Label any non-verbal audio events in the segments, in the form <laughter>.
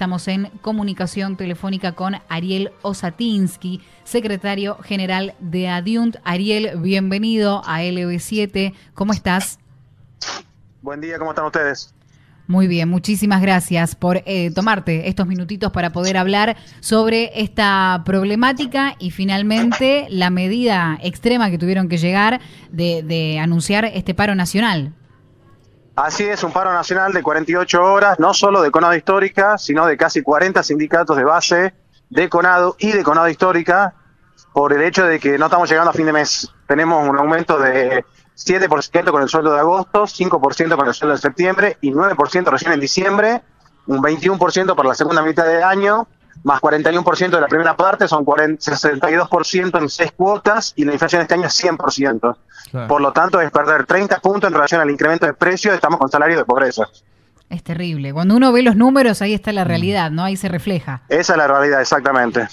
estamos en comunicación telefónica con Ariel Osatinsky, secretario general de Adiunt. Ariel, bienvenido a LB7. ¿Cómo estás? Buen día, ¿cómo están ustedes? Muy bien, muchísimas gracias por eh, tomarte estos minutitos para poder hablar sobre esta problemática y finalmente la medida extrema que tuvieron que llegar de, de anunciar este paro nacional. Así es, un paro nacional de 48 horas, no solo de Conado Histórica, sino de casi 40 sindicatos de base de Conado y de Conado Histórica, por el hecho de que no estamos llegando a fin de mes. Tenemos un aumento de 7% con el sueldo de agosto, 5% con el sueldo de septiembre y 9% recién en diciembre, un 21% para la segunda mitad de año, más 41% de la primera parte, son 40, 62% en seis cuotas y la inflación este año es 100%. Por lo tanto, es perder 30 puntos en relación al incremento de precios, estamos con salario de pobreza. Es terrible. Cuando uno ve los números, ahí está la realidad, ¿no? Ahí se refleja. Esa es la realidad, exactamente.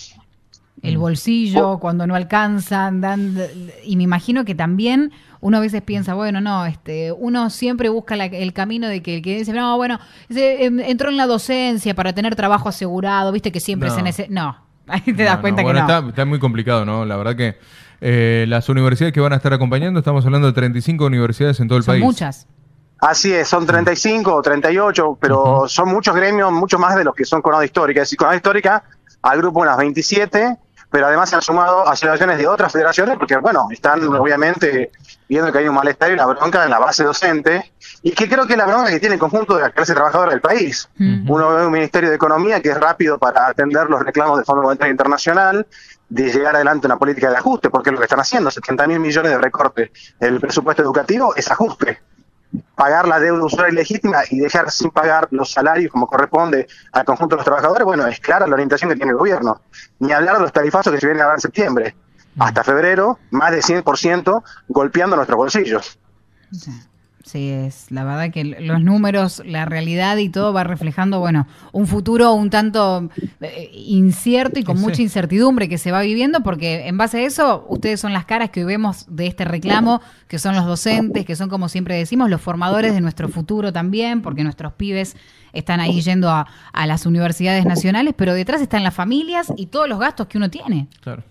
El bolsillo, oh. cuando no alcanzan, dan, y me imagino que también uno a veces piensa, bueno, no, este, uno siempre busca el camino de que el que dice, no, bueno, entró en la docencia para tener trabajo asegurado, viste que siempre se necesita. No, <laughs> ahí te das cuenta que no. Está, está, muy complicado, ¿no? La verdad que eh, las universidades que van a estar acompañando, estamos hablando de 35 universidades en todo el son país. Muchas. Así es, son 35 o 38, pero son muchos gremios, mucho más de los que son Conado Histórica. Es decir, Conado Histórica agrupa unas 27 pero además se han sumado asociaciones de otras federaciones porque, bueno, están obviamente viendo que hay un malestar y una bronca en la base docente y que creo que es la bronca que tiene el conjunto de la clase trabajadora del país. Uno ve un Ministerio de Economía que es rápido para atender los reclamos del Fondo Monetario Internacional, de llegar adelante una política de ajuste, porque lo que están haciendo, 70 mil millones de recorte el presupuesto educativo es ajuste pagar la deuda usuaria ilegítima y dejar sin pagar los salarios como corresponde al conjunto de los trabajadores, bueno, es clara la orientación que tiene el gobierno. Ni hablar de los tarifazos que se vienen a dar en septiembre. Hasta febrero, más de 100% golpeando nuestros bolsillos. Sí, es la verdad que los números, la realidad y todo va reflejando, bueno, un futuro un tanto eh, incierto y con mucha incertidumbre que se va viviendo, porque en base a eso, ustedes son las caras que vemos de este reclamo, que son los docentes, que son, como siempre decimos, los formadores de nuestro futuro también, porque nuestros pibes están ahí yendo a, a las universidades nacionales, pero detrás están las familias y todos los gastos que uno tiene. Claro.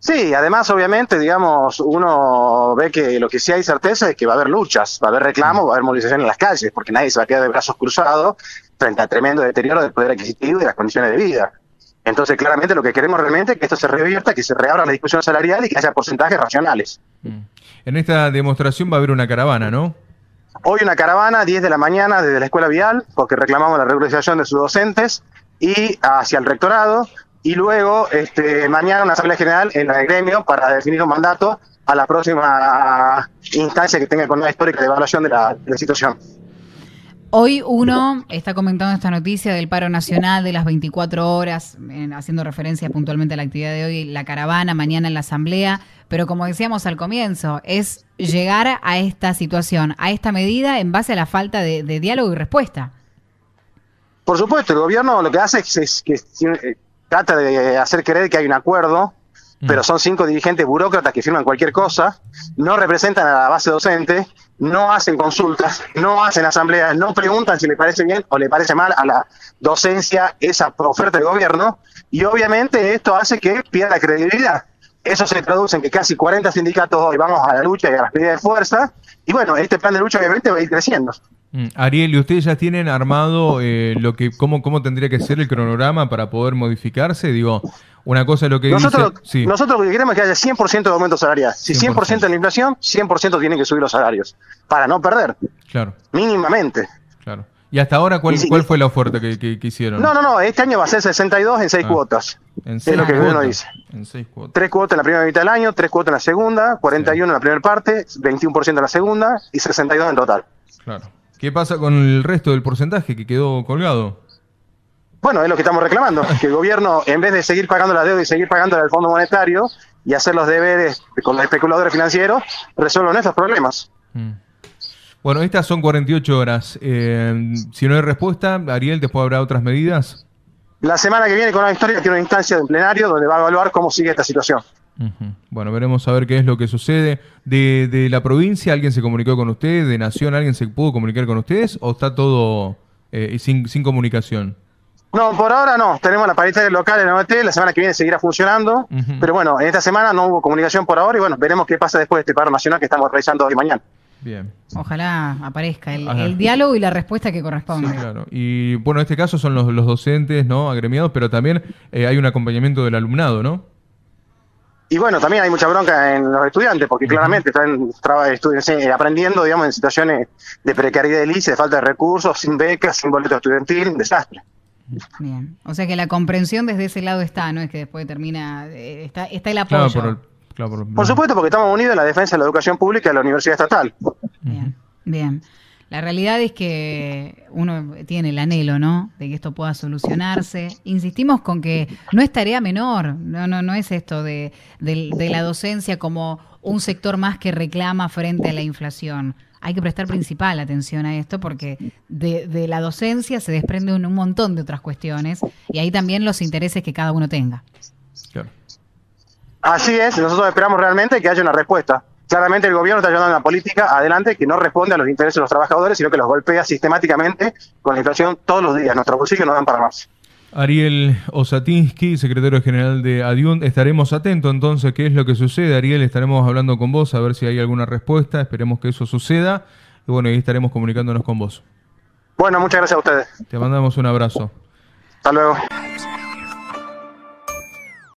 Sí, además, obviamente, digamos, uno ve que lo que sí hay certeza es que va a haber luchas, va a haber reclamos, va a haber movilización en las calles, porque nadie se va a quedar de brazos cruzados frente al tremendo deterioro del poder adquisitivo y de las condiciones de vida. Entonces, claramente, lo que queremos realmente es que esto se revierta, que se reabra la discusión salarial y que haya porcentajes racionales. Mm. En esta demostración va a haber una caravana, ¿no? Hoy una caravana, 10 de la mañana, desde la Escuela Vial, porque reclamamos la regularización de sus docentes, y hacia el rectorado, y luego este, mañana una asamblea general en el gremio para definir un mandato a la próxima instancia que tenga con la histórica de evaluación de la, situación. Hoy uno está comentando esta noticia del paro nacional de las 24 horas, haciendo referencia puntualmente a la actividad de hoy, la caravana, mañana en la asamblea, pero como decíamos al comienzo, es llegar a esta situación, a esta medida en base a la falta de, diálogo y respuesta. Por supuesto, el gobierno lo que hace es, que trata de hacer creer que hay un acuerdo, mm. pero son cinco dirigentes burócratas que firman cualquier cosa, no representan a la base docente, no hacen consultas, no hacen asambleas, no preguntan si le parece bien o le parece mal a la docencia esa oferta del gobierno, y obviamente esto hace que pierda credibilidad. Eso se traduce en que casi 40 sindicatos hoy vamos a la lucha y a las medidas de fuerza, y bueno, este plan de lucha obviamente va a ir creciendo. Mm, Ariel, ¿y ustedes ya tienen armado eh, lo que cómo, cómo tendría que ser el cronograma para poder modificarse? Digo, una cosa es lo que nosotros, dice... Nosotros lo que queremos es que haya 100% de aumento salarial. Si 100%, de la inflación, 100% tienen que subir los salarios, para no perder. Claro. Mínimamente. Claro. ¿Y hasta ahora cuál, cuál fue la oferta que, hicieron? No, no, no, este año va a ser 62 en 6 ah, cuotas. En seis es lo que uno dice. En 6 cuotas. 3 cuotas en la primera mitad del año, 3 cuotas en la segunda, 41 en la primera parte, 21% en la segunda y 62 en total. Claro. ¿Qué pasa con el resto del porcentaje que quedó colgado? Bueno, es lo que estamos reclamando, <laughs> que el gobierno, en vez de seguir pagando la deuda y seguir pagando al Fondo Monetario y hacer los deberes con los especuladores financieros, resuelvan estos problemas. Mm. Bueno, estas son 48 horas. Eh, si no hay respuesta, Ariel, después habrá otras medidas. La semana que viene con la historia tiene una instancia de plenario donde va a evaluar cómo sigue esta situación. Bueno, veremos a ver qué es lo que sucede. De, la provincia alguien se comunicó con usted? ¿De Nación alguien se pudo comunicar con ustedes? ¿O está todo eh, sin, sin comunicación? No, por ahora no. Tenemos la paritaria local en la OT, la semana que viene seguirá funcionando. Pero bueno, en esta semana no hubo comunicación por ahora y bueno, veremos qué pasa después de este paro nacional que estamos realizando hoy y mañana. Bien. Ojalá aparezca el, el diálogo y la respuesta que Sí, corresponde. claro. Y bueno, en este caso son los, los docentes, ¿no? Agremiados, pero también eh, hay un acompañamiento del alumnado, ¿no? Y bueno, también hay mucha bronca en los estudiantes, porque claramente están aprendiendo, digamos, en situaciones de precariedad de falta de recursos, sin becas, sin boleto estudiantil, un desastre. Bien. O sea que la comprensión desde ese lado está, ¿no? Es que después termina, eh, está, está el Claro, apoyo. por, el- claro, por, Por supuesto, porque estamos unidos en la defensa de la educación pública de la universidad estatal. Bien, bien. La realidad es que uno tiene el anhelo, ¿no? De que esto pueda solucionarse. Insistimos con que no es tarea menor, no, no, no es esto de, la docencia como un sector más que reclama frente a la inflación. Hay que prestar principal atención a esto porque de, de la docencia se desprende un, un montón de otras cuestiones y ahí también los intereses que cada uno tenga. Claro. Así es, nosotros esperamos realmente que haya una respuesta. Claramente el gobierno está llevando una política adelante que no responde a los intereses de los trabajadores, sino que los golpea sistemáticamente con la inflación todos los días. Nuestros bolsillos no dan para más. Ariel Osatinsky, secretario general de Adiun, estaremos atentos entonces qué es lo que sucede. Ariel, estaremos hablando con vos a ver si hay alguna respuesta, esperemos que eso suceda y bueno, ahí estaremos comunicándonos con vos. Bueno, muchas gracias a ustedes. Te mandamos un abrazo. Hasta luego.